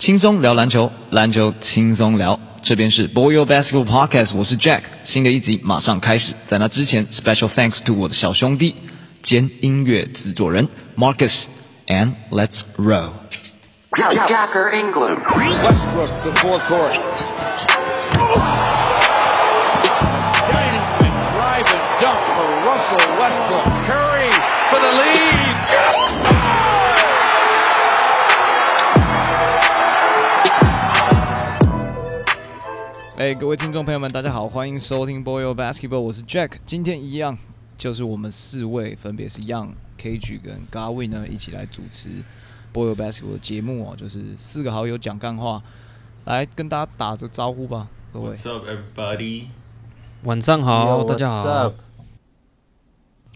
轻松聊篮球，篮球轻松聊。这边是 Boyo Basketball Podcast，我是 Jack。新的一集马上开始，在那之前，Special thanks to 我的小兄弟兼音乐制作人 Marcus，and Let's roll。Jacker England. Westbrook to forecourt. Dining and drive and dunk for Russell Westbrook. Curry for the lead. 哎，各位听众朋友们，大家好，欢迎收听 Boyo Basketball，我是 Jack。今天一样就是我们四位，分别是 Young、KG 跟 Garwin 呢，一起来主持 Boyo Basketball 的节目哦，就是四个好友讲干话，来跟大家打个招呼吧，各位。What's up, everybody? 晚上好 Yo, 大家好。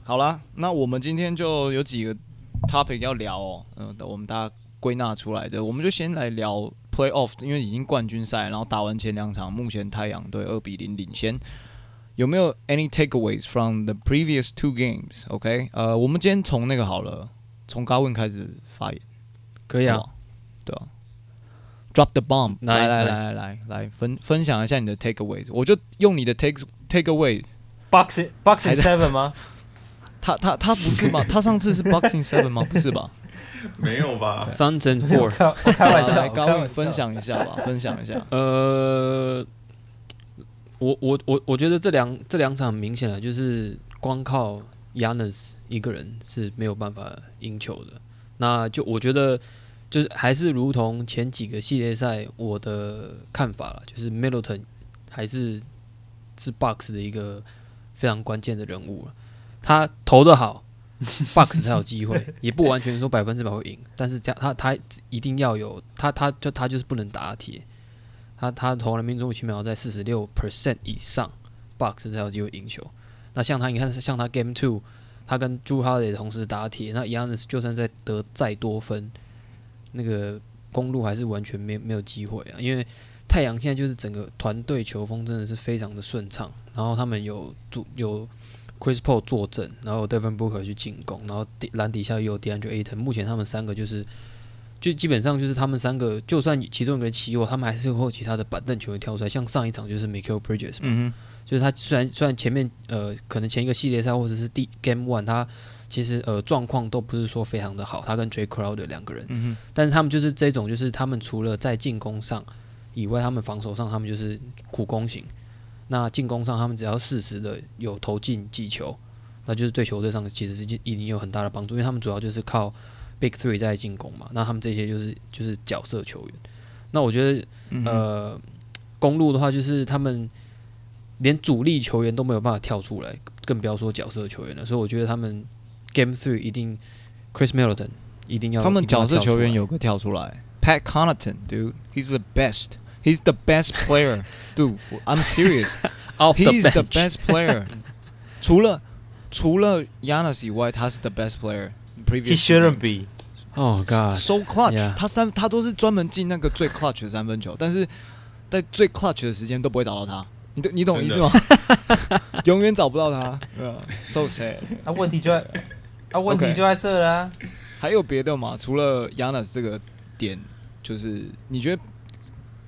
好啦，那我们今天就有几个 topic 要聊哦，嗯、我们大家归纳出来的，我们就先来聊 Playoff，因为已经冠军赛，然后打完前两场，目前太阳队二比零领先。有没有 any takeaways from the previous two games？OK，呃，我们今天从那个好了，从 Gavin 开始发言。可以啊，对啊。Drop the bomb！来来来来来，分分享一下你的 takeaways。我就用你的 take takeaways。Boxing Boxing Seven 吗？他他他不是吗？他上次是 Boxing Seven 吗？不是吧？没有吧？Suns and Four，开我开玩笑，来，高颖我开玩笑分享一下吧，分享一下。呃，我我我我觉得这两这两场很明显的，就是光靠 Yanis 一个人是没有办法赢球的。那就我觉得就是还是如同前几个系列赛我的看法了，就是 Middleton 还是是 Box 的一个非常关键的人物了。他投的好 Box 才有机会，也不完全说百分之百会赢，但是这样他他一定要有他他就他就是不能打铁，他他投篮命中率起码要在四十六 percent 以上，Box 才有机会赢球。那像他，你看像他 Game Two，他跟 Drew Holiday 同时打铁，那 Yanis 就算再得再多分，那个公路还是完全没没有机会啊，因为太阳现在就是整个团队球风真的是非常的顺畅，然后他们有主有 Chris Paul 坐镇，然后有 Devin Booker 去进攻，然后底篮底下又有 DeAndre Ayton，目前他们三个就是。就基本上就是他们三个，就算其中一个人起火，他们还是会有其他的板凳球员跳出来。像上一场就是 Michael Bridges 嘛，嗯就是他虽然虽然前面呃可能前一个系列赛或者是第 Game One 他其实呃状况都不是说非常的好，他跟 J Crowder 两个人，嗯但是他们就是这种就是他们除了在进攻上以外，他们防守上他们就是苦攻型。那进攻上他们只要适时的有投进几球，那就是对球队上其实是一定有很大的帮助，因为他们主要就是靠 Big Three 在进攻嘛，那他们这些就是就是角色球员。那我觉得哼，呃，公路的话，就是他们连主力球员都没有办法跳出来，更不要说角色球员了。所以我觉得他们 Game Three 一定 Chris Middleton 一定要他们角色球员有个跳出来，Pat Connaughton，dude，he's the best，he's the best player，dude，I'm serious，he's off the the bench best player。除了除了 Yanis 以外，他是 the best player。He shouldn't be。Oh God，so clutch，、Yeah 他三他都是专门进那个最 clutch 的三分球，但是在最 clutch 的时间都不会找到他。你懂你懂我意思吗？永远找不到他。对啊 so sad。啊，问题就在啊，问题 OK 就在这啦。还有别的吗？除了 Yanis 这个点，就是你觉得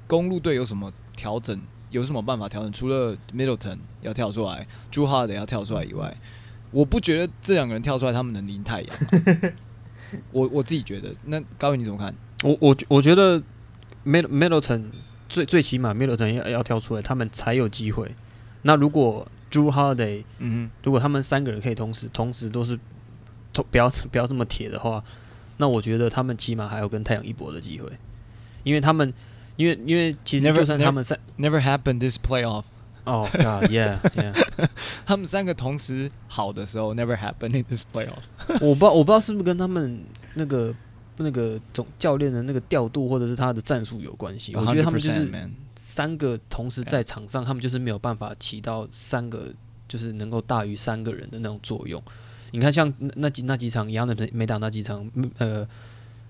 公路队有什么调整？有什么办法调整？除了 Middleton 要跳出来，Drew Holiday 要跳出来以外，我不觉得这两个人跳出来他们能赢太阳。我我自己觉得，那高伟你怎么看？我我我觉得 Mid Middleton 最最起码 Middleton 要要跳出来，他们才有机会。那如果 Drew Holiday 嗯如果他们三个人可以同时同时都是都不要不要这么铁的话，那我觉得他们起码还有跟太阳一搏的机会，因为他们因为因为其实就算他们三哼，Never happened this playoff。哦 God yeah yeah，他们三个同时好的时候，never happened in this playoff。我不知道我不知道是不是跟他们那个那个总教练的那个调度或者是他的战术有关系。我觉得他们就是三个同时在场上，他们就是没有办法起到三个就是能够大于三个人的那种作用。你看，像那那几那几场一样的没没打那几场，嗯呃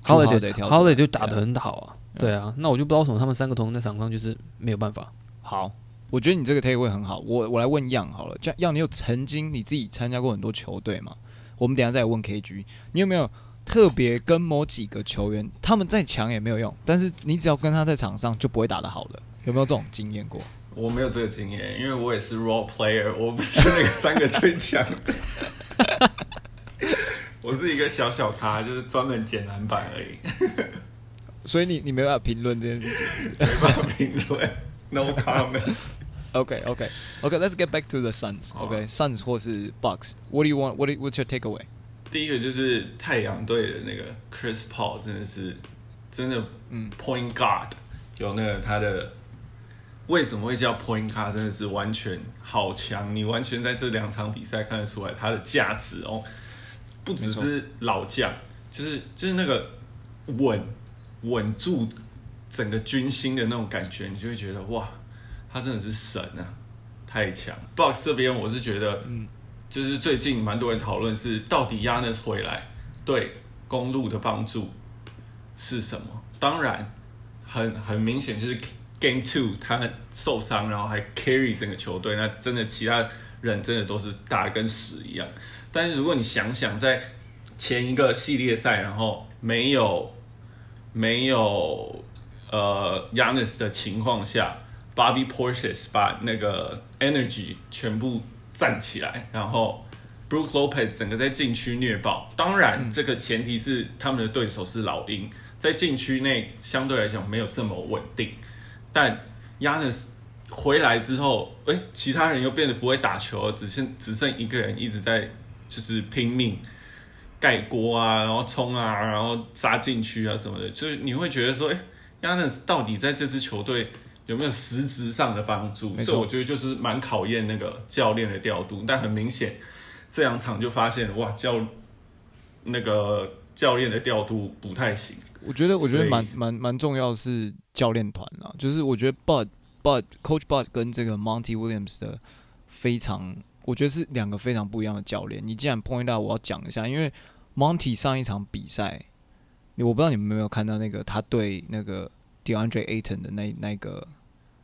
来 Holiday 就打得很好啊，对啊，那我就不知道为什么他们三个同时在场上就是没有办法。好，我觉得你这个 take away 很好。我我来问样好了，这样样你有曾经你自己参加过很多球队吗？我们等下再问 KG，你有没有特别跟某几个球员，他们再强也没有用，但是你只要跟他在场上就不会打得好了，有没有这种经验过？我没有这个经验，因为我也是 role player，我不是那个三个最强的。我是一个小小咖，就是专门剪篮板而已，所以你你没办法评论这件事情。没办法评论，no comment。OK OK OK，Let's、get back to the Suns。好 OK，Suns、或是 Bucks，What do you want? What do, What's your takeaway？第一个就是太阳队的那个 Chris Paul，真的是真的，嗯，Point Guard 有那个他的为什么会叫 Point Guard，真的是完全好强，你完全在这两场比赛看得出来他的价值哦，不只是老将，就是就是那个稳稳住整个军心的那种感觉，你就会觉得哇，他真的是神啊，太强。Box 这边我是觉得，嗯，就是最近蛮多人讨论是到底 Yanis 回来对公路的帮助是什么？当然，很很明显就是 Game Two 他受伤，然后还 carry 整个球队，那真的其他人真的都是打得跟屎一样。但是如果你想想，在前一个系列赛，然后没有没有呃 Yanis 的情况下，Bobby Portis 把那个 energy 全部站起来，然后 Brook Lopez 整个在禁区虐爆。当然，这个前提是他们的对手是老鹰，在禁区内相对来讲没有这么稳定。但 Yanis 回来之后，哎、其他人又变得不会打球了，只剩只剩一个人一直在就是拼命盖锅啊，然后冲啊，然后杀禁区啊什么的，就是你会觉得说，哎、i s 到底在这支球队有没有实质上的帮助？没错我觉得就是蛮考验那个教练的调度。但很明显，这两场就发现哇，教那个教练的调度不太行。我觉得我觉得蛮蛮蛮重要的是教练团啦，就是我觉得 Bud Bud Coach Bud 跟这个 Monty Williams 的非常，我觉得是两个非常不一样的教练。你既然 point out，我要讲一下，因为 Monty 上一场比赛，我不知道你们有没有看到那个他对那个 DeAndre Ayton 的那那个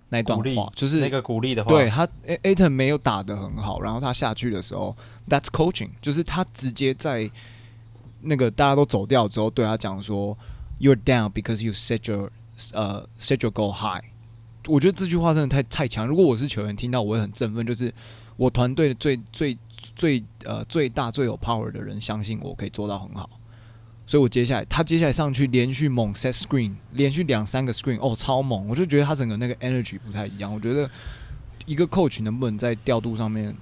那段鼓励话，就是那个鼓励的话，对他 Aton 没有打得很好，然后他下去的时候，That's coaching，就是他直接在那个大家都走掉之后，对他讲说，You're down because you set your 呃、set your goal high。我觉得这句话真的太太强。如果我是球员，听到我会很振奋，就是我团队的最最最呃最大最有 power 的人相信我可以做到很好。所以我接下来他接下来上去连续猛 set screen，连续两三个 screen，哦，超猛！我就觉得他整个那个 energy 不太一样。我觉得一个 coach 能不能在调度上面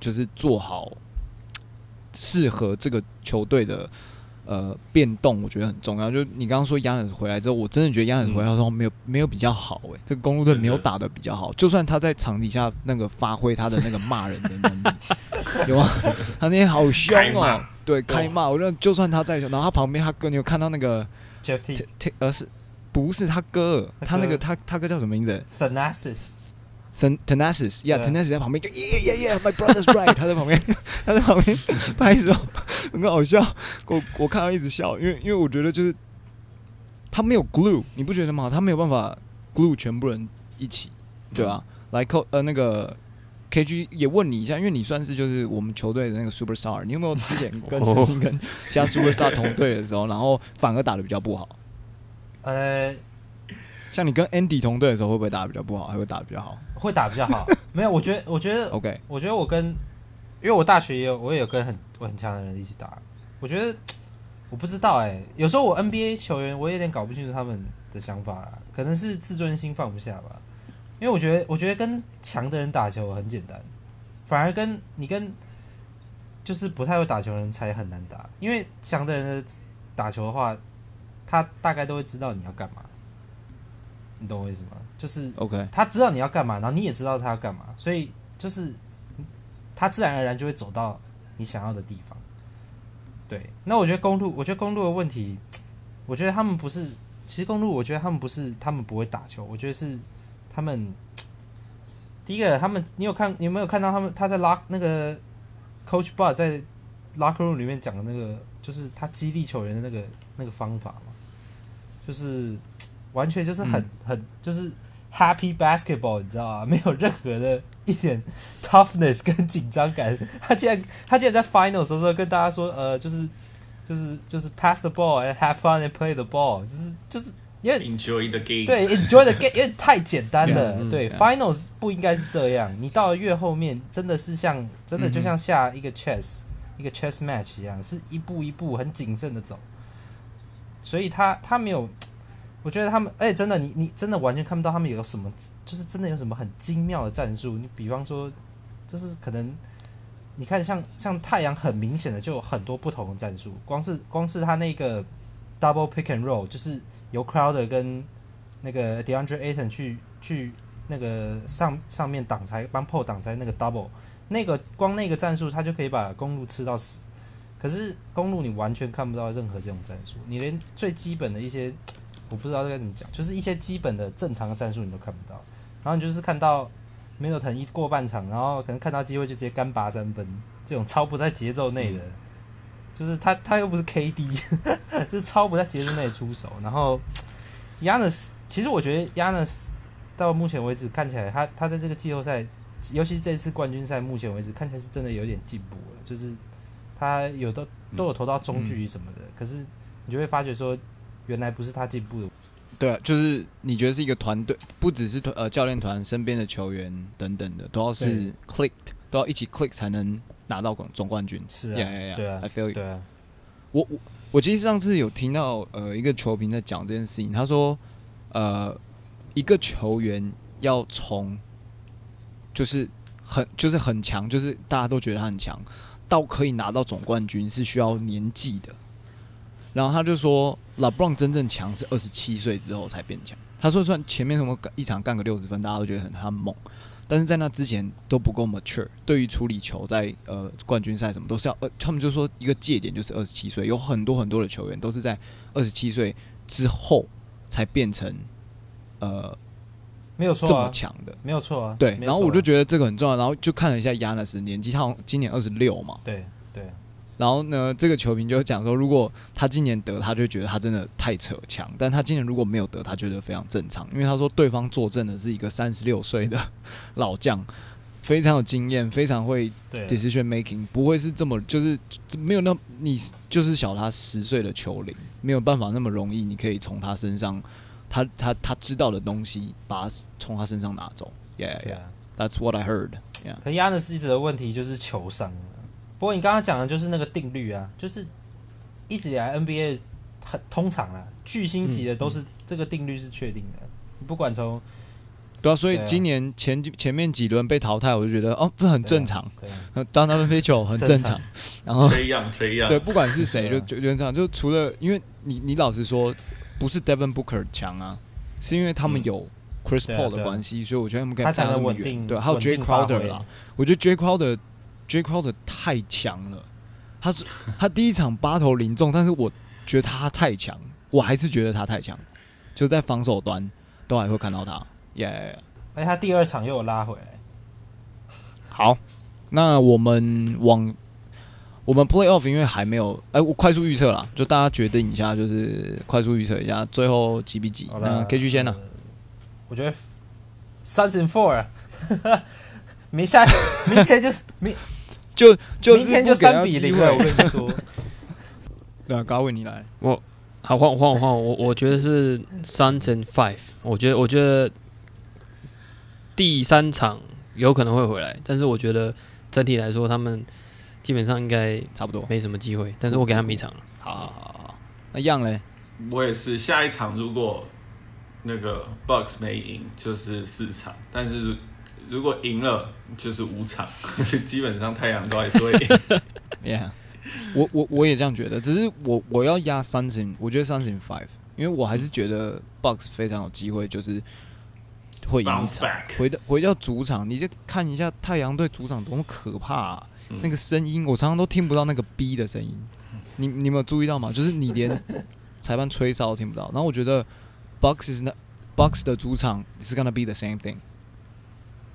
就是做好适合这个球队的呃变动，我觉得很重要。就你刚刚说亚 a 回来之后，我真的觉得亚 a 回来之后没有、没有比较好诶、这个公路队没有打的比较好。就算他在场底下那个发挥他的那个骂人的能力，有吗？他那天好凶哦对，开骂。我觉得就算他在，然后他旁边他哥，你有看到那个 Jeff T. T 呃是不是他哥？他那个他他哥叫什么名字？Thanasis，Ten Tenasis，yeah 对 Tenasis 在旁边就 Yeah Yeah Yeah，My brother's right，他在旁边，他在旁边 拍手，很好笑。我我看到一直笑，因为因为我觉得就是他没有 glue，你不觉得吗？他没有办法 glue 全部人一起，对吧、来扣呃那个 KG 也问你一下，因为你算是就是我们球队的那个 superstar，你有没有之前 跟哦曾经跟其他 superstar 同队的时候，然后反而打的比较不好？呃，像你跟 Andy 同队的时候，会不会打的比较不好，还会打的比较好会打比较好。没有，我觉得，我觉得，？OK，我觉得我跟，因为我大学也有，我也有跟很很强的人一起打。我觉得我不知道哎、有时候我 NBA 球员我有点搞不清楚他们的想法啦，可能是自尊心放不下吧。因为我觉得，我觉得跟强的人打球很简单，反而跟你跟就是不太会打球的人才很难打。因为强的人的打球的话，他大概都会知道你要干嘛，你懂我意思吗？就是 OK，他知道你要干嘛，然后你也知道他要干嘛，所以就是他自然而然就会走到你想要的地方。对，那我觉得公路，我觉得公路的问题，我觉得他们不是，其实公路，我觉得他们不是他们不会打球，我觉得是他们第一个，他们你有看你有没有看到他们他在拉那个 Coach Bar 在 locker room 里面讲的那个，就是他激励球员的那个那个方法嘛，就是完全就是很、很就是 happy basketball，你知道吗？没有任何的一点 toughness 跟紧张感。他竟然他竟然在 final 的时候跟大家说，呃，就是就是就是 pass the ball and have fun and play the ball，就是就是因为 Enjoy the game。对 enjoy the game，因为太简单了。嗯对嗯，finals 不应该是这样。你到了越后面，真的是像真的就像下一个 chess、一个 chess match 一样，是一步一步很谨慎的走。所以他他没有，我觉得他们，哎真的你你真的完全看不到他们有什么，就是真的有什么很精妙的战术。你比方说，就是可能你看像像太阳很明显的就有很多不同的战术，光是光是他那个 double pick and roll，就是由 Crowder 跟那个 DeAndre Ayton 去去那个上上面挡拆，帮 p o 挡拆那个 double，那个光那个战术他就可以把公路吃到死。可是公路你完全看不到任何这种战术，你连最基本的一些我不知道该怎么讲，就是一些基本的正常的战术你都看不到，然后你就是看到 Middleton 一过半场，然后可能看到机会就直接干拔三分，这种超不在节奏内的，就是他他又不是 KD，就是超不在节奏内出手。然后 Yanis，其实我觉得 Yanis 到目前为止看起来他他在这个季后赛，尤其是这次冠军赛，目前为止看起来是真的有点进步了，就是他有的都有投到中距离什么的，可是你就会发觉说，原来不是他进步的对啊，就是你觉得是一个团队，不只是团呃教练团身边的球员等等的，都要是 clicked，都要一起 click 才能拿到总总冠军。是啊 yeah, yeah, yeah, 对啊 I feel you. 对啊，我我我其实上次有听到呃一个球评在讲这件事情，他说呃一个球员要从就是很就是很强，就是大家都觉得他很强，到可以拿到总冠军是需要年纪的。然后他就说，LeBron 真正强是二十七岁之后才变强。他说，算前面什么一场干个六十分，大家都觉得很他猛，但是在那之前都不够 mature。对于处理球在呃冠军赛什么都是要，呃，他们就说一个界点就是二十七岁，有很多很多的球员都是在二十七岁之后才变成呃没有错啊，强的。没有错啊。对，然后我就觉得这个很重要，然后就看了一下亚纳斯年纪，他好像今年二十六嘛，对对然后呢，这个球评就讲说，如果他今年得，他就觉得他真的太扯强；但他今年如果没有得，他觉得非常正常，因为他说对方坐镇的是一个三十六岁的 老将，非常有经验，非常会对 decision making，不会是这么就是没有那你就是小他十岁的球龄，没有办法那么容易，你可以从他身上，他他他知道的东西，把他从他身上拿走。Yeah, yeah, 啊。that's what I heard. Yeah. 可亚的一直的问题就是球商啊。不过你刚刚讲的就是那个定律啊，就是一直以来 NBA 很通常啊，巨星级的都是、这个定律是确定的，你不管从对啊，所以今年前前面几轮被淘汰，我就觉得哦，这很正常。对啊呃当他们飞球很正常，然后吹样吹样，对，不管是谁就就就这样，就除了因为你你老实说，不是 Devin Booker 强啊，是因为他们嗯。有 Chris Paul 的关系，所以我觉得他们可以站到这么对，还有 J Crowder 挥。啦，我觉得 J Crowder J Crowder 太强了，他是 他第一场八投零中，但是我觉得他太强，我还是觉得他太强，就在防守端都还会看到他。耶、而且他第二场又有拉回来，好，那我们往我们 playoff 因为还没有，哎、我快速预测啦，就大家决定一下，就是快速预测一下最后几比几。那 K G 先呢、呃我觉得 Suns and Four，明下明天就是明就就是明天就不给他三比零机了，我。跟你说，对啊，高伟你来，我好，换我换我换我，我我觉得是 Suns and Five。我觉得我觉得第三场有可能会回来，但是我觉得整体来说他们基本上应该差不多。没什么机会。但是我给他们一场了。好好好好，那样嘞？我也是下一场如果那个 Bucks 没赢，就是四场，但是如果赢了就是五场，基本上太阳都还是会赢。Yeah，我我我也这样觉得，只是我我要压三成，我觉得三成 five，因为我还是觉得 Bucks 非常有机会，就是会赢一场。回到回到主场，你就看一下太阳队主场多么可怕、啊嗯那个声音我常常都听不到那个 B 的声音。你你有没有注意到吗？就是你连 裁判吹哨都听不到。然后我觉得 Bucks is not Bucks 的主场 is gonna be the same thing，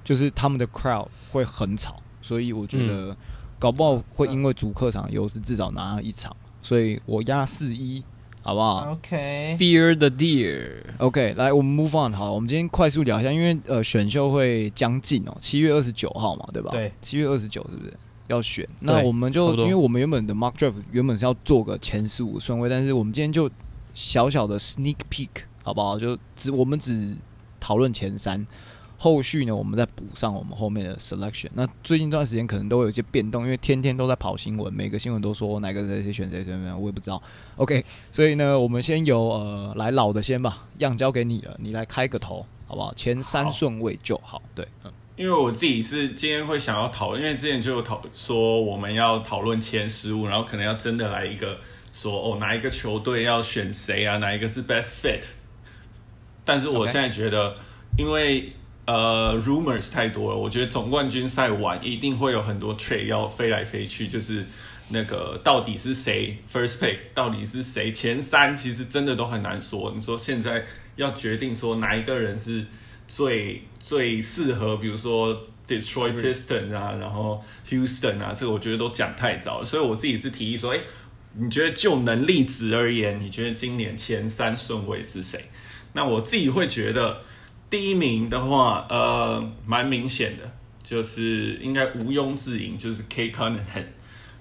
就是他们的 crowd 会很吵，所以我觉得搞不好会因为主客场的优势至少拿一场，所以我压四一，好不好？OK，Fear the Deer，OK，来，我们 move on 好了，我们今天快速聊一下，因为呃选秀会将近哦，七月二十九号嘛，对吧？对，七月二十九是不是？要选。那我们就因为我们原本的 mock draft 原本是要做个前十五顺位，但是我们今天就小小的 sneak peek 好不好？就只我们只讨论前三，后续呢我们再补上我们后面的 selection。那最近这段时间可能都会有一些变动，因为天天都在跑新闻，每个新闻都说哪个谁谁选谁谁谁，我也不知道。OK，所以呢，我们先由呃来老的先吧，样交给你了，你来开个头好不好？前三顺位就好。对，嗯。因为我自己是今天会想要讨论，因为之前就有讨说我们要讨论前十五，然后可能要真的来一个说哦哪一个球队要选谁啊，哪一个是 best fit。但是我现在觉得，因为呃 rumors 太多了，我觉得总冠军赛完一定会有很多 trade 要飞来飞去，就是那个到底是谁 first pick，到底是谁前三，其实真的都很难说。你说现在要决定说哪一个人是最最适合，比如说 Destroy Pistons 啊，然后 Houston 啊，这个我觉得都讲太早了，所以我自己是提议说，哎、你觉得就能力值而言，你觉得今年前三顺位是谁？那我自己会觉得第一名的话，呃，蛮明显的，就是应该毋庸置疑，就是 K Cunningham。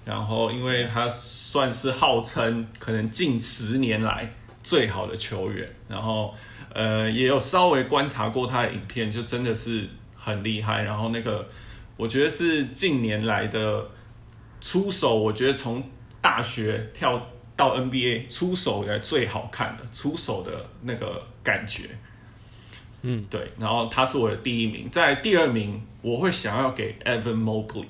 然后，因为他算是号称可能近十年来最好的球员，然后呃也有稍微观察过他的影片，就真的是很厉害。然后那个我觉得是近年来的出手，我觉得从大学跳到 NBA 出手以来最好看的出手的那个感觉。嗯，对，然后他是我的第一名，在第二名我会想要给 Evan Mobley，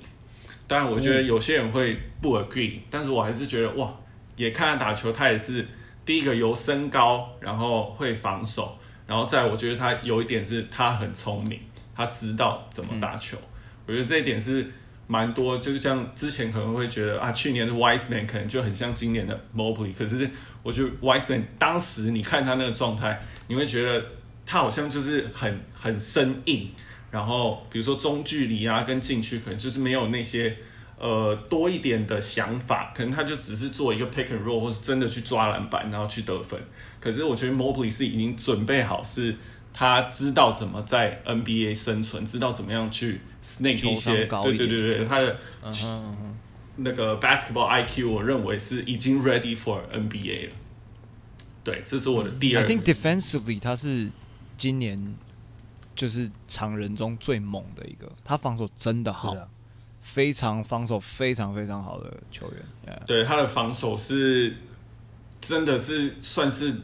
当然我觉得有些人会不 agree，、但是我还是觉得哇，也看他打球，他也是第一个由身高，然后会防守，然后再我觉得他有一点是他很聪明，他知道怎么打球，我觉得这一点是蛮多，就是像之前可能会觉得啊，去年的 Wiseman 可能就很像今年的 Mobley，可是我觉得 Wiseman 当时你看他那个状态，你会觉得他好像就是很很生硬，然后比如说中距离啊跟禁区，可能就是没有那些呃多一点的想法，可能他就只是做一个 pick and roll，或是真的去抓篮板，然后去得分。可是我觉得 Mobley 是已经准备好，是他知道怎么在 NBA 生存，知道怎么样去 snake 一些，对对对对，他的嗯那个 basketball IQ，我认为是已经 ready for NBA 了。对，这是我的第二 I。think defensively 他是今年就是常人中最猛的一个，他防守真的好，啊。非常防守非常非常好的球员。Yeah 对他的防守是真的是算是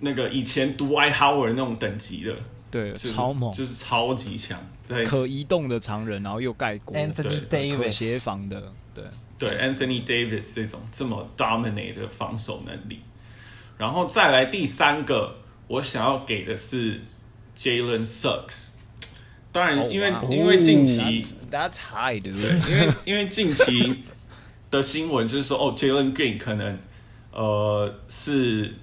那个以前 Dwight Howard 那种等级的，对，就是超猛，就是超级强。对可移动的常人，然后又盖锅，Anthony 对可 Davis 协防的，对，对，Anthony Davis 这种这么 dominate 的防守能力，然后再来第三个，我想要给的是 Jalen Sucks。当然，因为、因为近期 That's that's high，对不对对？，因为因为近期的新闻就是说，哦，Jalen Green 可能呃是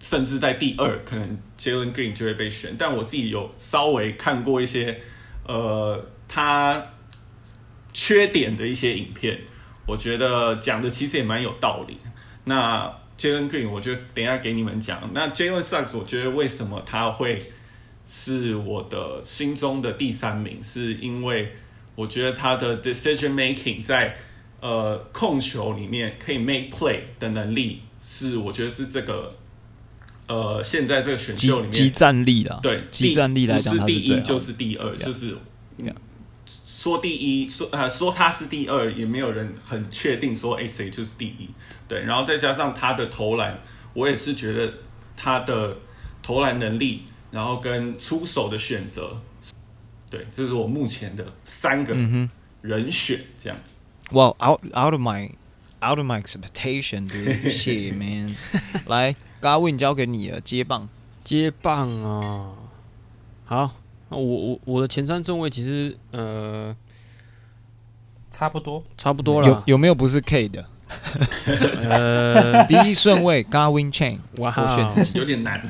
甚至在第二，可能 Jalen Green 就会被选。但我自己有稍微看过一些呃他缺点的一些影片，我觉得讲的其实也蛮有道理。那 Jalen Green，我觉得等一下给你们讲。那 Jalen Sucks，我觉得为什么他会是我的心中的第三名，是因为我觉得他的 decision making 在呃控球里面可以 make play 的能力，是我觉得是这个呃现在这个选秀里集面战力啦，对集战力来讲，不是第一就是第二，就是。Yeah 说第一，说呃说他是第二，也没有人很确定说哎谁就是第一，对，然后再加上他的投篮，我也是觉得他的投篮能力，然后跟出手的选择，对，这是我目前的三个嗯人选这样子。哼，Well out out of my out of my expectation，dude shit man，来 g a w i n 交给你了，接棒。接棒啊！好，那我我我的前三顺位其实呃差不多。差不多了，有有没有不是 K 的？呃，第一顺位 Garwin Chain，哇，我选自己。有点难，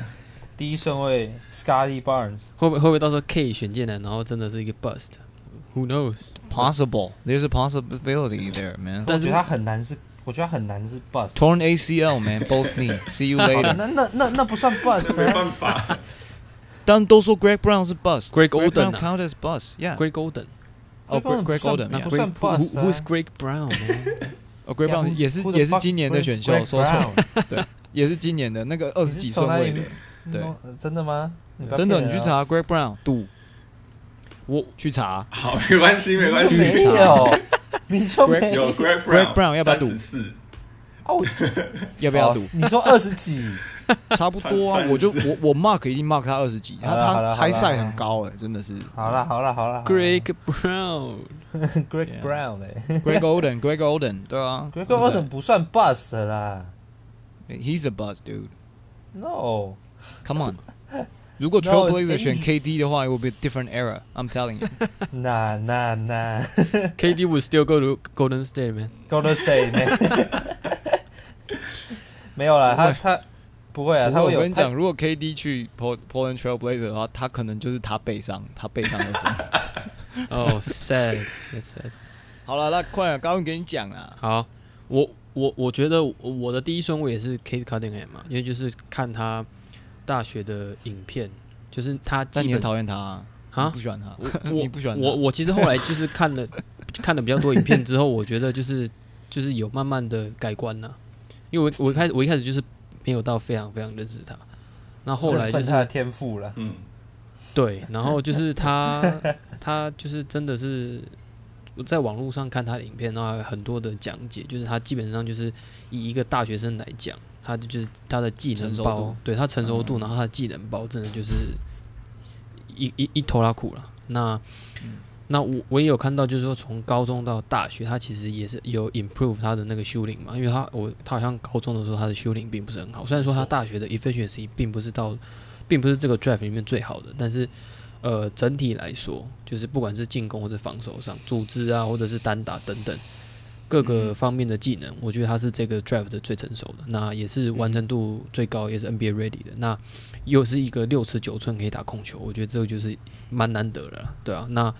第一顺位 Scotty Barnes，会不会会不会到时候 K 选进来，然后真的是一个 bust？Who knows？Possible, there's a possibility there, man. 但是我觉得他很难是，我觉得他很难是 bust。Torn ACL, man, both knee. See you 好 later. 那那那那不算 bust 没啊。办法。但都说 Greg Brown 是 bust. Greg Brown Oden 啊 count as bust. Yeah. Great Golden，哦 Greg，Greg Golden 那不算 bust 啊 Who's Greg Brown？man？哦，Greg Brown 也是也是今年的选秀，说错 Brown？对，也是今年的那个二十几顺位的，对真的吗？真的，你去查 Greg Brown 赌，我去查好，没关系，没关系没系。有，你就 Greg- 没有 Greg Brown 要不要赌四，哦，要不要赌哦？你说二十几？差不多啊，我就我我 mark 已经 mark 他二十几，他他了好了 high side 很高哎，真的是。好了好了好了 Greg Brown，Greg Brown 哎 Greg Oden，Greg Oden，对啊，Greg Olden 不算 bust 的啦，He's a bust dude。，No，Come on，如果 Trailblazer 选 KD 的话，it will be a different era。I'm telling you。那那那 KD would still go to Golden State man。Golden State 呢？没有啦，他他不会啊，他会有我跟你讲，如果 KD 去 Port- Portland Trailblazer 的话，他可能就是他背上，他背上的伤。哦，sad，that's sad。好了，那快点，高文给你讲啊。好，我我我觉得我的第一顺位也是 Kate Cunningham 嘛，因为就是看他大学的影片，就是他基本但你很讨厌他啊？啊不喜欢他？我你不喜欢他？我 我其实后来就是看了 看了比较多影片之后，我觉得就是就是有慢慢的改观呐、因为我我一开始我一开始就是没有到非常非常认识他，那后来就是他的天赋了。嗯，对，然后就是他 他就是真的是我在网络上看他的影片，然后很多的讲解，就是他基本上就是以一个大学生来讲，他就是他的技能包对他成熟度，嗯然后他的技能包真的就是一一一头拉苦了。那那我我也有看到，就是说从高中到大学，他其实也是有 improve 他的那个修龄嘛，因为他我他好像高中的时候他的修龄并不是很好，虽然说他大学的 efficiency 并不是到，并不是这个 draft 里面最好的，但是呃整体来说，就是不管是进攻或者防守上，组织啊或者是单打等等各个方面的技能，我觉得他是这个 draft 的最成熟的，那也是完成度最高，也是 NBA ready 的，那又是一个六尺九寸可以打控球，我觉得这个就是蛮难得的，对啊，那。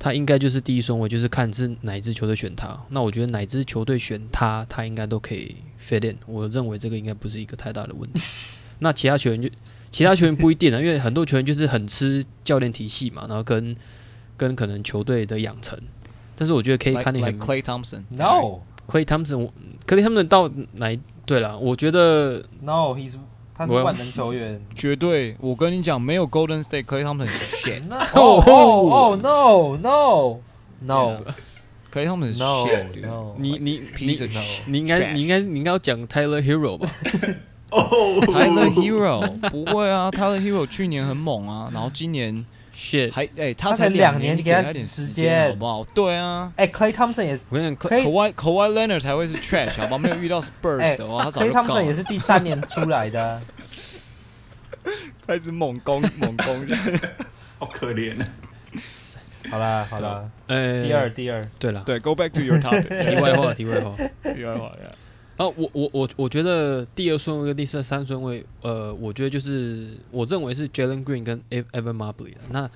他应该就是第一顺位，就是看是哪一支球队选他。那我觉得哪支球队选他，他应该都可以 fit in。我认为这个应该不是一个太大的问题。那其他球员就其他球员不一定啊，因为很多球员就是很吃教练体系嘛，然后跟跟可能球队的养成。但是我觉得可以 like, 看你 like 很 Clay Thompson。No Clay Thompson，Clay Thompson 到哪一对了？我觉得 No，he's 他是万能球员。绝对，我跟你讲，没有 Golden State Clay Thompson shit。那哦哦哦 no no no Clay Thompson 是 no，你你你你应该你应该你应该要讲 Tyler Hero 吧？哦，Tyler Hero 不会啊，Tyler Hero 去年很猛啊，然后今年 shit，还哎、他他才两两年你给他点时间间好不好？对啊哎，Clay Thompson 也是我跟你讲可以 Kawhi Kawhi Leonard 才会是 trash 好吧？没有遇到 Spurs 哎的话，他早，Clay Thompson 也。是第三年出来的啊。开始猛攻猛攻这样。好可怜啊！好啦好啦，呃，第二第二，对了，对，Go back to your topic。题外话，题外话。题外话呀。啊，我我我我觉得第二顺位跟第三三顺位，呃，我觉得就是我认为是 Jalen Green 跟 Ev- Evan Mobley 的。那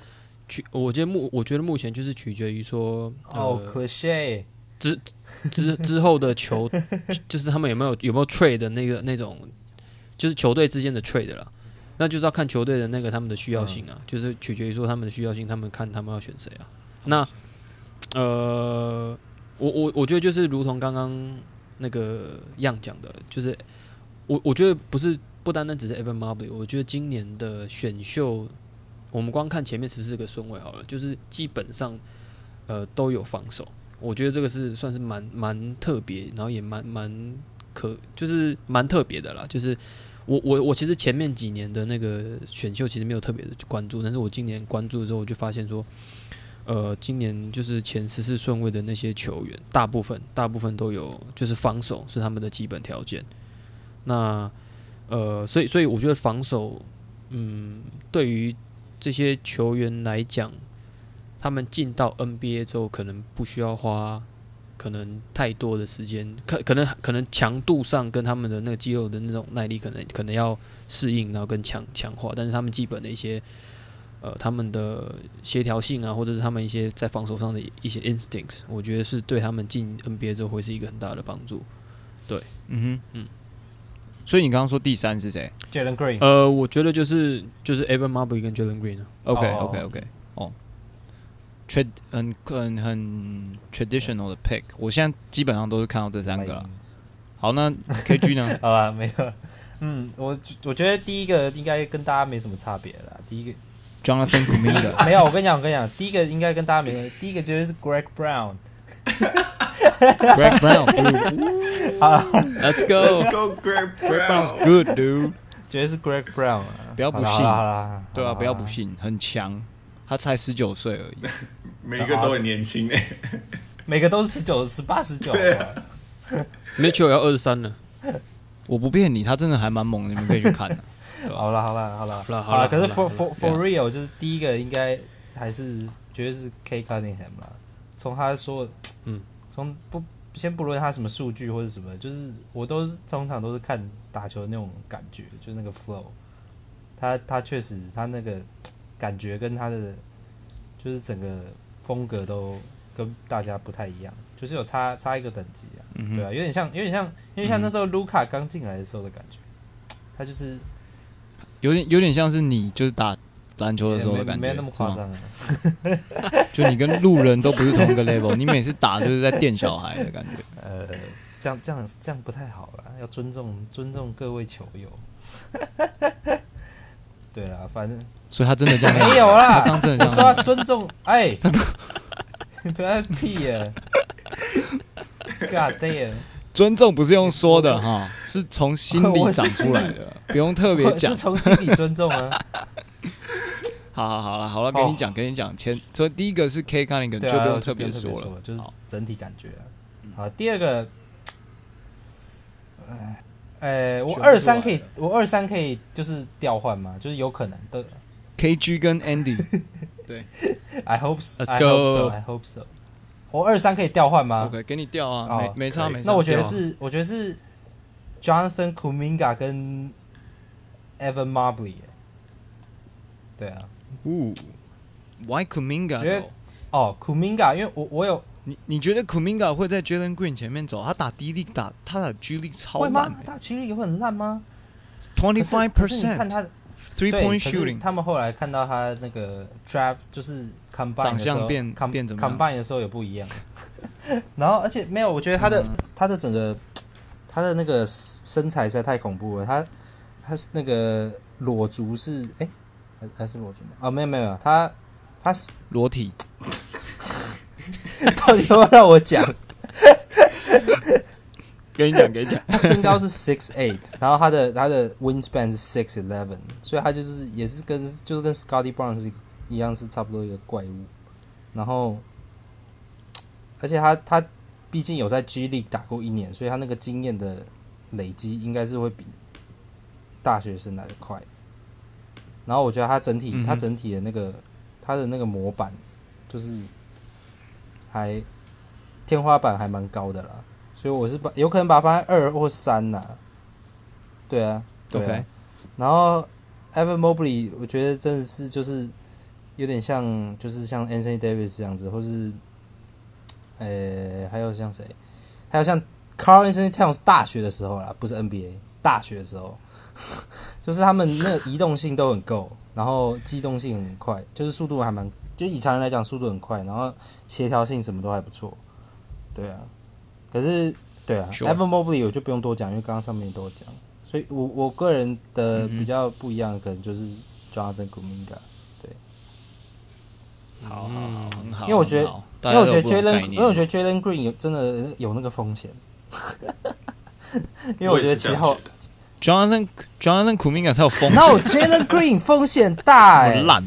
取，我觉得目我觉得目前就是取决于说，哦，呃，可惜，之之之后的球，就是他们有没有有没有 trade 的那个那种，就是球队之间的 trade 了。那就是要看球队的那个他们的需要性啊，就是取决于说他们的需要性，他们看他们要选谁啊。那呃，我我我觉得就是如同刚刚那个样讲的，就是我我觉得不是不单单只是 Evan Mobley，我觉得今年的选秀，我们光看前面十四个顺位好了，就是基本上呃都有防守，我觉得这个是算是蛮蛮特别，然后也蛮蛮可就是蛮特别的啦，就是。我我我其实前面几年的那个选秀其实没有特别的关注，但是我今年关注之后，我就发现说，呃，今年就是前十四顺位的那些球员，大部分大部分都有就是防守是他们的基本条件。那呃，所以所以我觉得防守，嗯，对于这些球员来讲，他们进到 NBA 之后，可能不需要花可能太多的时间，可可能可能强度上跟他们的那个肌肉的那种耐力，可能可能要适应，然后更强强化。但是他们基本的一些呃他们的协调性啊，或者是他们一些在防守上的一些 instincts，我觉得是对他们进 NBA 之后会是一个很大的帮助。对嗯哼，嗯。所以你刚刚说第三是谁 Jalen Green，呃，我觉得就是就是 Evan Mobley 跟 Jalen Green 啊。？OK 哦 OK OK。哦，trad 很很很 traditional 的 pick。我现在基本上都是看到这三个了。好，那 KG 呢？好吧，没有。嗯，我我觉得第一个应该跟大家没什么差别了。第一个 Jonathan Kuminga，没有，我跟你讲，我跟你讲，第一个应该跟大家没，第一个绝对是 Greg Brown。Greg Brown，dude，好了，Let's go。Go Greg Greg Brown's Brown，good, dude。绝对是 Greg Brown 啊。不要不信对啊，不要不信，很强。他才十九岁而已。每一个都很年轻诶。每个都是十九、十八、十九。对啊 Mitchell 要二十三了，我不骗你，他真的还蛮猛的，你们可以去看的。好了好了好了好了，可是 for for for real 就是第一个应该还是绝对是 K Cunningham 啦。从他说，嗯，从不先不论他什么数据或者什么，就是我都是通常都是看打球的那种感觉，就是那个 flow。他他确实他那个感觉跟他的就是整个风格都跟大家不太一样，就是有差差一个等级啊。嗯，对啊，有点像，有点像，有点像那时候卢卡刚进来的时候的感觉。他就是有点有点像是你就是打篮球的时候的感觉，没那么夸。张啊。就你跟路人都不是同一个 level，你每次打就是在电小孩的感觉。呃，这样这样这样不太好啦，要尊重尊重各位球友。对啊，反正所以他真的这样 没有啦他刚真的这样要尊重，哎，不要屁啊！God damn！尊重不是用说的哈，是从心里长出来的，不用特别我讲是。从心里尊重啊。好好好了好了，给你讲给你讲。前所以第一个是 K 康宁根，对啊，就不用特别别说了。就是好整体感觉啊。好，第二个，呃，呃，我二三可以我二三可以就是调换嘛？就是有可能的。KG 跟 Andy，对 I hope so. Let's I hope go. so. I hope so. 我二三可以调换吗 OK 给你调啊，哦没没差可以没差。那我觉得是，我觉得是 Jonathan Kuminga 跟 Evan Mobley 耶。对啊，呜，Why Kuminga 觉得 though？哦，Kuminga，因为我我有你你觉得 Kuminga 会在 Jalen Green 前面走？他打 D 力打他打 G 力超会慢吗？打区力会很烂吗，twenty 可 five 可是你看 percent 他 three 对 point 可是 shooting，他们后来看到他那个 draft 就是 combine 长的时候相变 com- 变怎么样 combine 的时候也不一样。然后而且没有，我觉得他的、嗯他的整个他的那个身材实在太恐怖了。他他是那个裸足是哎、还还是裸足吗？啊没有没有他他是裸体。到底要不要让我讲？跟你讲，跟你讲，他身高是 six eight，然后他的他的 wingspan 是 six eleven，所以他就是也是跟就是跟 Scotty Brown 是一样是差不多一个怪物。然后，而且他他毕竟有在 G League 打过一年，所以他那个经验的累积应该是会比大学生来的快。然后我觉得他整体、嗯他整体的那个他的那个模板就是还天花板还蛮高的啦。所以我是把有可能把它放在二或三呐、对啊，对然后 Evan Mobley，我觉得真的是就是有点像，就是像 Anthony Davis 这样子，或是呃还有像谁，还有像 Carl Anthony Towns 大学的时候啦，不是 NBA 大学的时候，就是他们那个移动性都很够，然后机动性很快，就是速度还蛮，就以常人来讲速度很快，然后协调性什么都还不错，对啊。可是，对啊 Sure Evan Mobley 我就不用多讲，因为刚刚上面都有讲，所以我我个人的比较不一样的可能就是 Jonathan Kuminga，好好好，很好。因为我觉得因为我觉得 Jalen，因为我觉得 Jalen Green 有真的有那个风险，因为我觉得七号 Jonathan Jonathan Kuminga 才有风险，No Jalen Green 风险大哎、很烂。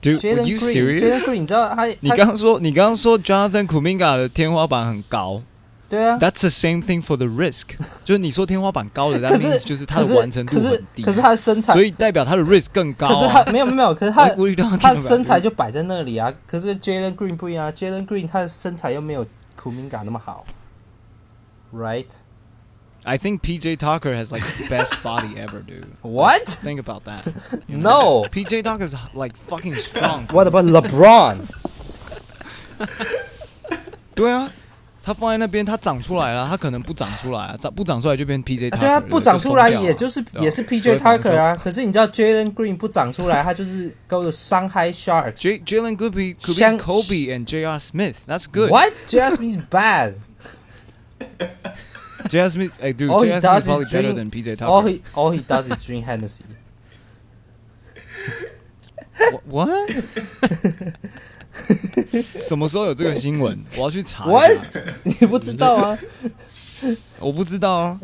Dude, Jalen are you Green，Jalen? Green 你知道他你刚刚说，你刚刚说 Jonathan Kuminga 的天花板很高对啊， ，That's the same thing for the risk。就是你说天花板高的，可 that 是 means 就是他可是的完成度可是很低，可是他的身材所以代表他的 risk 更高、啊。可是他没有没有，可是他 What- what are you talking 他的 about? 身材就摆在那里啊。可是跟 Jalen Green 不一样啊，Jalen Green 他的身材又没有库明嘎那么好，right？ I think PJ Tucker has like the best body ever, dude. What? Think about that. No. PJ Tucker is like fucking strong. What about LeBron? 对啊， 他放在那边，他长出来了，他可能不长出来啊，长不长出来就变 PJ 对啊，不长出来也就就是啊也是 PJ Tucker 啊。可是你知道 Jalen Green 不长出来，他就是 go to Shanghai Sharks。Jalen could be could be Kobe and J.R. Smith. That's good. What? J.R. Smith is bad. J.R. Smith, hey dude, All he J.R. Smith does is probably is better drink- than PJ Tucker. All he all he does is drink Hennessy. What？什么时候有这个新闻？我要去查一 What？下。你不知道啊？我不知道啊。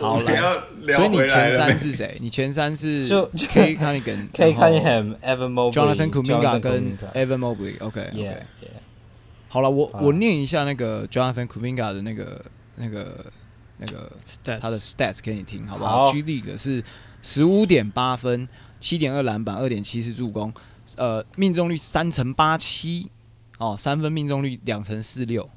好我们要来，所以你前三是谁？你前三是就 K Cunningham、Evan Mobley, Jonathan Kuminga 跟 Evan Mobley。OK，OK。好了，我我念一下那个 Jonathan Kuminga 的那个那个那个 Stats 他的 stats 给你听，好不好好？G League 是十五点八分，七点二篮板，二点七次助攻，呃，命中率三乘八七，哦，三分命中率两乘四六，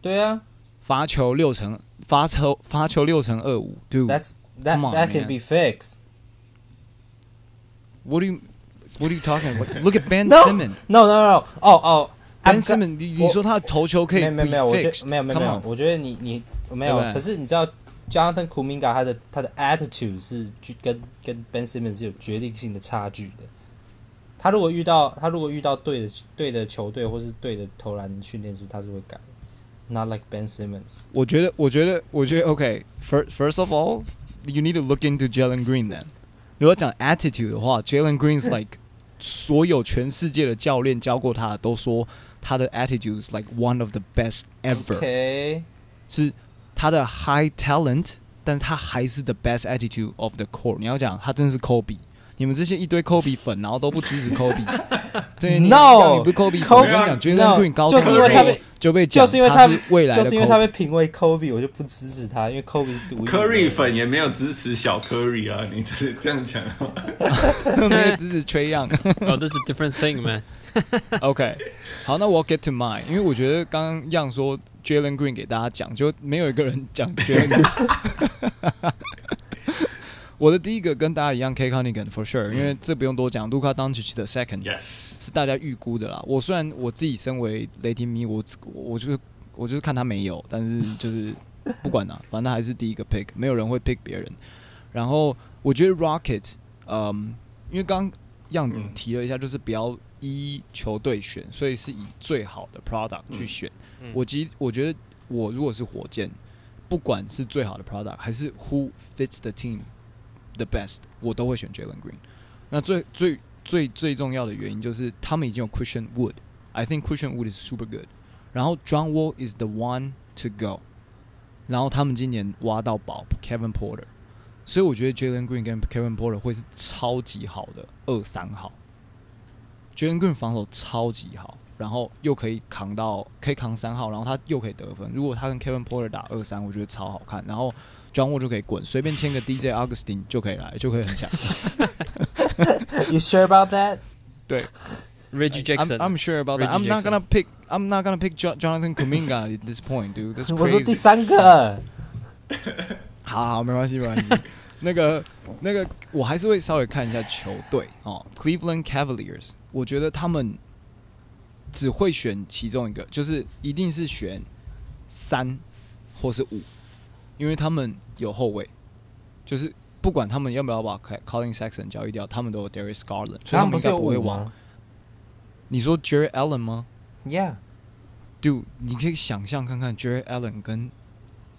对啊罚球六乘罚球罚球六乘二五，Dude，，That's that on, that can man. be fixed. what do you what are you talking about? Look at Ben No Simmons。No, no, no. 哦哦 Ben Simmons，你你说他的头球可以没有没有没有，我觉 fixed 没有没有没有我觉得你你没有可是你知道 Jonathan Kuminga 他的他的 attitude 是去跟跟 Ben Simmons 是有决定性的差距的。他如果遇到他如果遇到对的对的球队或是对的投篮训练师，他是会改的。Not like Ben Simmons。我觉得，我觉得，我觉得，OK，first、first of all, you need to look into Jalen Green then。如果讲 attitude 的话，Jalen Green is like 所有全世界的教练教过他的都说他的 attitude is like one of the best ever，、OK，是他的 high talent，但是他还是 the best attitude of the core。你要讲他真的是 Kobe。你们这些一堆 Kobe 粉，然后都不支持 Kobe，这些 No，你不是 Kobe 粉，我跟你讲，Jalen No，Green 高就是因为他被就被就是因为他是未来的就是因为他被评为 Kobe，我就不支持他，因为 Kobe 是独一 Curry 粉也没有支持小 Curry 啊，你这这样讲，没有支持缺样。哦，这是 different thing man。OK，好，那我 get to mine，因为我觉得刚刚样说 Jalen Green 给大家讲，就没有一个人讲 Jalen Green。我的第一个跟大家一样，K Cunningham for sure，因为这不用多讲，Luka Doncic 的 second Yes，是大家预估的啦。我虽然我自己身为雷霆迷，我我就是我就是看他没有，但是就是不管啦，反正还是第一个 pick，没有人会 pick 别人。然后我觉得 Rocket，嗯，因为刚刚样嗯提了一下，就是不要依球队选，所以是以最好的 product 去选。嗯我其实我觉得我如果是火箭，不管是最好的 product 还是 who fits the team the best，我都会选 Jalen Green。那最最最最重要的原因就是他们已经有 Christian Wood，I think Christian Wood is super good。然后 John Wall is the one to go。然后他们今年挖到宝 Kevin Porter，所以我觉得 Jalen Green 跟 Kevin Porter 会是超级好的二三号。Jalen Green 防守超级好，然后又可以扛到可以扛三号，然后他又可以得分。如果他跟 Kevin Porter 打二三，我觉得超好看。然后 John Wall 就可以滚，随便签个 DJ Augustine 就可以来，就可以很强。You sure about that? 对 Reggie I'm, Jackson，I'm sure about that. I'm not gonna pick. I'm not gonna pick Jo- Jonathan Kuminga at this point, dude. That's 我说第.三个，好好，没关系，没关系。那个那个，我还是会稍微看一下球队哦。Cleveland Cavaliers，我觉得他们只会选其中一个，就是一定是选三或是五，因为他们有后卫，就是不管他们要不要把 Colin Sexton 交易掉，他们都有 Darius Garland，所以他们应该不会往。五吗你说 Jerry Allen 吗？？Yeah，Dude，你可以想象看看 Jerry Allen 跟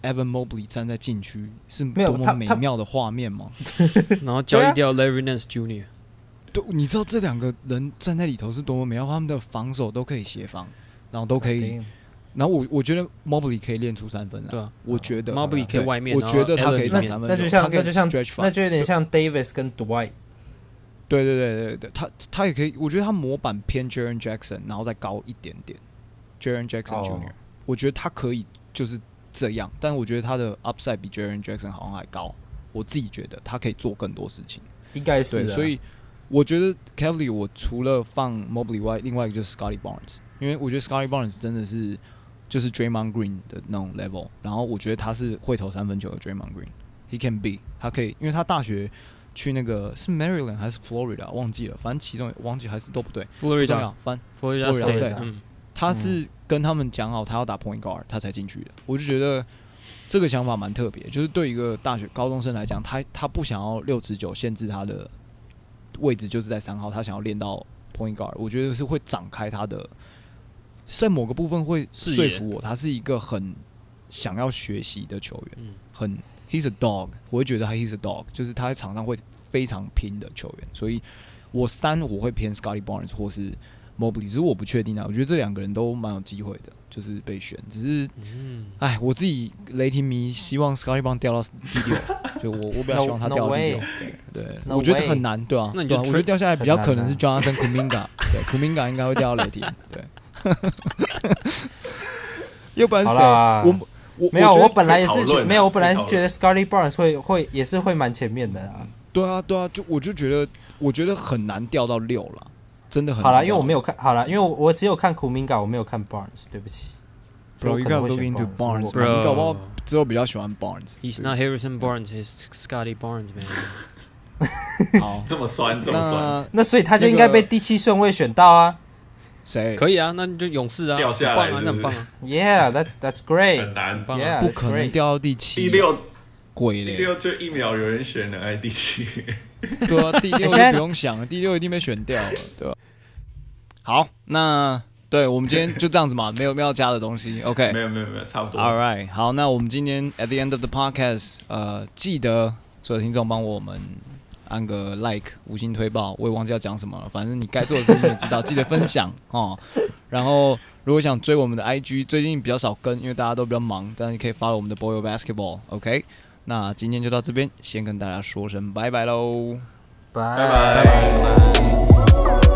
Evan Mobley 站在禁区是多么美妙的画面吗？然后交易掉 Larry Nance Jr. 对，你知道这两个人站在里头是多么美妙，他们的防守都可以协防，然后都可以。然后我我觉得 Mobley 可以练出三分来，对啊我觉得 Mobley 可以对外面我觉得他可以然后 Allen 里面打三分那就像那就像 stretch 那就有点像 Davis 跟 Dwight。对对对对对，他他也可以，我觉得他模板偏 Jaren Jackson，然后再高一点点，Jaren Jackson 哦 Jr.，、我觉得他可以就是这样，但我觉得他的 upside 比 Jaren Jackson 好像还高，我自己觉得他可以做更多事情。应该是所以我觉得 Cavalier 我除了放 Mobley 外，另外一个就是 Scotty Barnes，因为我觉得 Scotty Barnes 真的是就是 Draymond Green 的那种 level，然后我觉得他是会投三分球的 Draymond Green，he can be，他可以，因为他大学去那个是 Maryland 还是 Florida 忘记了，反正其中忘记还是都不对，Florida，反 Florida 对嗯，他是跟他们讲好他要打 point guard，他才进去的。我就觉得这个想法蛮特别，就是对一个大学高中生来讲，他他不想要六尺九限制他的位置，就是在三号，他想要练到 point guard，我觉得是会展开他的，在某个部分会说服我，他是一个很想要学习的球员，嗯。很 he's a dog，我会觉得他 he's a dog，就是他在场上会非常拼的球员，所以我三我会偏 Scotty Barnes 或是 Mobley，只是我不确定啊，我觉得这两个人都蛮有机会的，就是被选，只是，嗯，哎，我自己雷霆迷希望 Scotty Barnes 掉到第六，就我我比较希望他掉到第六对我觉得很难，对啊，那你就对啊，我觉得掉下来比较可能是啊 Jonathan Kuminga，对，Kuminga 应该会掉到雷霆，对，要不然谁？我我没有，我本来也是没有，我本来是觉得 Scotty Barnes 会会也是会蛮前面的啊。对啊，对啊，就我就觉得，我觉得很难掉到六了，真的很好了，难掉到因为我没有看，好了，因为我我只有看 Kuminga，我没有看 Barnes，对不起。Bro, 我 you 可能 gotta 会 look 选 into Barnes，Barnes, 如果 bro. 你搞不好 Bro 之后比较喜欢 Barnes。He's not Harrison Barnes, he's Scotty Barnes, man. 好，这么酸，这么酸，那那所以他就应该被第七顺位选到啊。谁？可以啊，那你就勇士啊，掉下来很棒啊，是不是那很棒啊。Yeah, that's that's great. 很难。棒啊 Yeah, 不可能掉到第七，第六，鬼嘞！第六就一秒有人选了，哎，第七，对啊，第六 就不用想了，第六一定被选掉了，对吧？好，那对我们今天就这样子嘛，没有没有要加的东西。OK，没有没有没有，差不多。All right，好，那我们今天 at the end of the podcast，呃，记得所有听众帮我们按个 like 五星推爆，我也忘记要讲什么了，反正你该做的事情你也知道，记得分享哦。然后如果想追我们的 IG，最近比较少跟，因为大家都比较忙，但是你可以 follow 我们的 Boy Basketball，OK？、那今天就到这边，先跟大家说声拜拜喽。拜拜拜。